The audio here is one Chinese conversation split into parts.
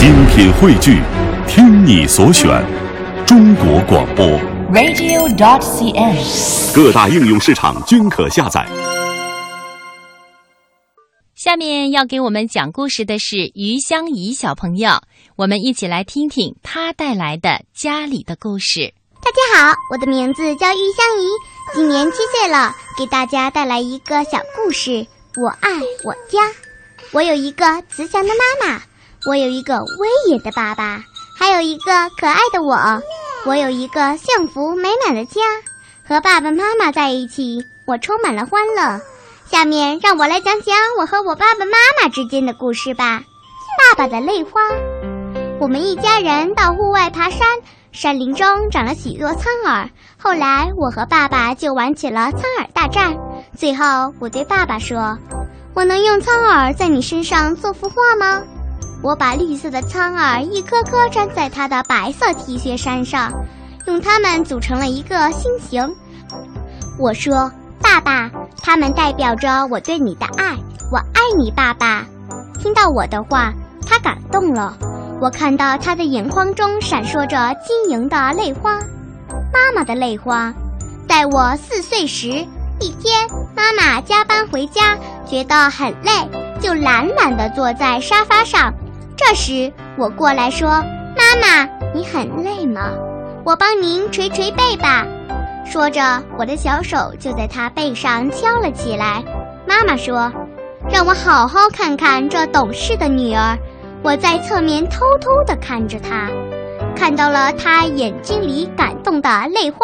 精品汇聚，听你所选，中国广播。radio.dot.cn，。各大应用市场均可下载。下面要给我们讲故事的是于香怡小朋友，我们一起来听听她带来的家里的故事。大家好，我的名字叫于香怡，今年七岁了，给大家带来一个小故事。我爱我家。我有一个慈祥的妈妈，我有一个威严的爸爸，还有一个可爱的我。我有一个幸福美满的家，和爸爸妈妈在一起，我充满了欢乐。下面让我来讲讲我和我爸爸妈妈之间的故事吧。爸爸的泪花。我们一家人到户外爬山，山林中长了许多苍耳。后来我和爸爸就玩起了苍耳大战。最后我对爸爸说：“我能用苍耳在你身上做幅画吗？”我把绿色的苍耳一颗颗粘在他的白色 T 恤衫上，用它们组成了一个心形。我说：“爸爸，它们代表着我对你的爱，我爱你，爸爸。”听到我的话，他感动了。我看到他的眼眶中闪烁着晶莹的泪花，妈妈的泪花。在我四岁时，一天妈妈加班回家，觉得很累，就懒懒地坐在沙发上。这时我过来说：“妈妈，你很累吗？我帮您捶捶背吧。”说着，我的小手就在她背上敲了起来。妈妈说：“让我好好看看这懂事的女儿。”我在侧面偷偷地看着她，看到了她眼睛里感动的泪花。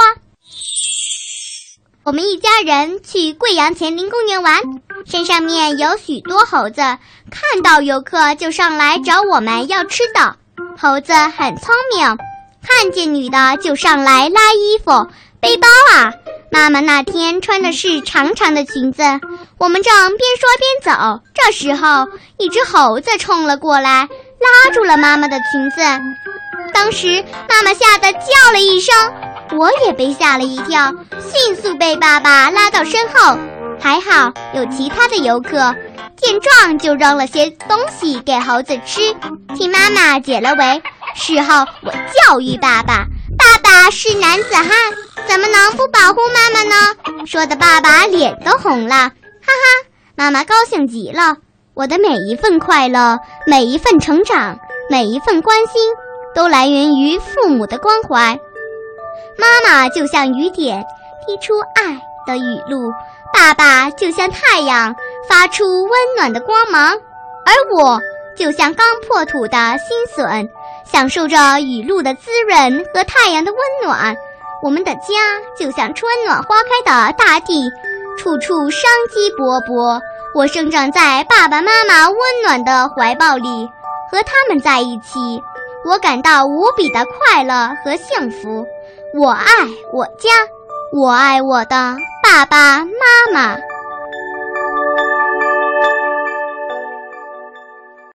我们一家人去贵阳黔灵公园玩，山上面有许多猴子，看到游客就上来找我们要吃的。猴子很聪明，看见女的就上来拉衣服、背包啊。妈妈那天穿的是长长的裙子，我们正边说边走，这时候一只猴子冲了过来，拉住了妈妈的裙子。当时妈妈吓得叫了一声，我也被吓了一跳，迅速被爸爸拉到身后。还好有其他的游客，见状就扔了些东西给猴子吃，替妈妈解了围。事后我教育爸爸：“爸爸是男子汉。”怎么能不保护妈妈呢？说的爸爸脸都红了，哈哈！妈妈高兴极了。我的每一份快乐，每一份成长，每一份关心，都来源于父母的关怀。妈妈就像雨点，滴出爱的雨露；爸爸就像太阳，发出温暖的光芒；而我就像刚破土的新笋，享受着雨露的滋润和太阳的温暖。我们的家就像春暖花开的大地，处处生机勃勃。我生长在爸爸妈妈温暖的怀抱里，和他们在一起，我感到无比的快乐和幸福。我爱我家，我爱我的爸爸妈妈。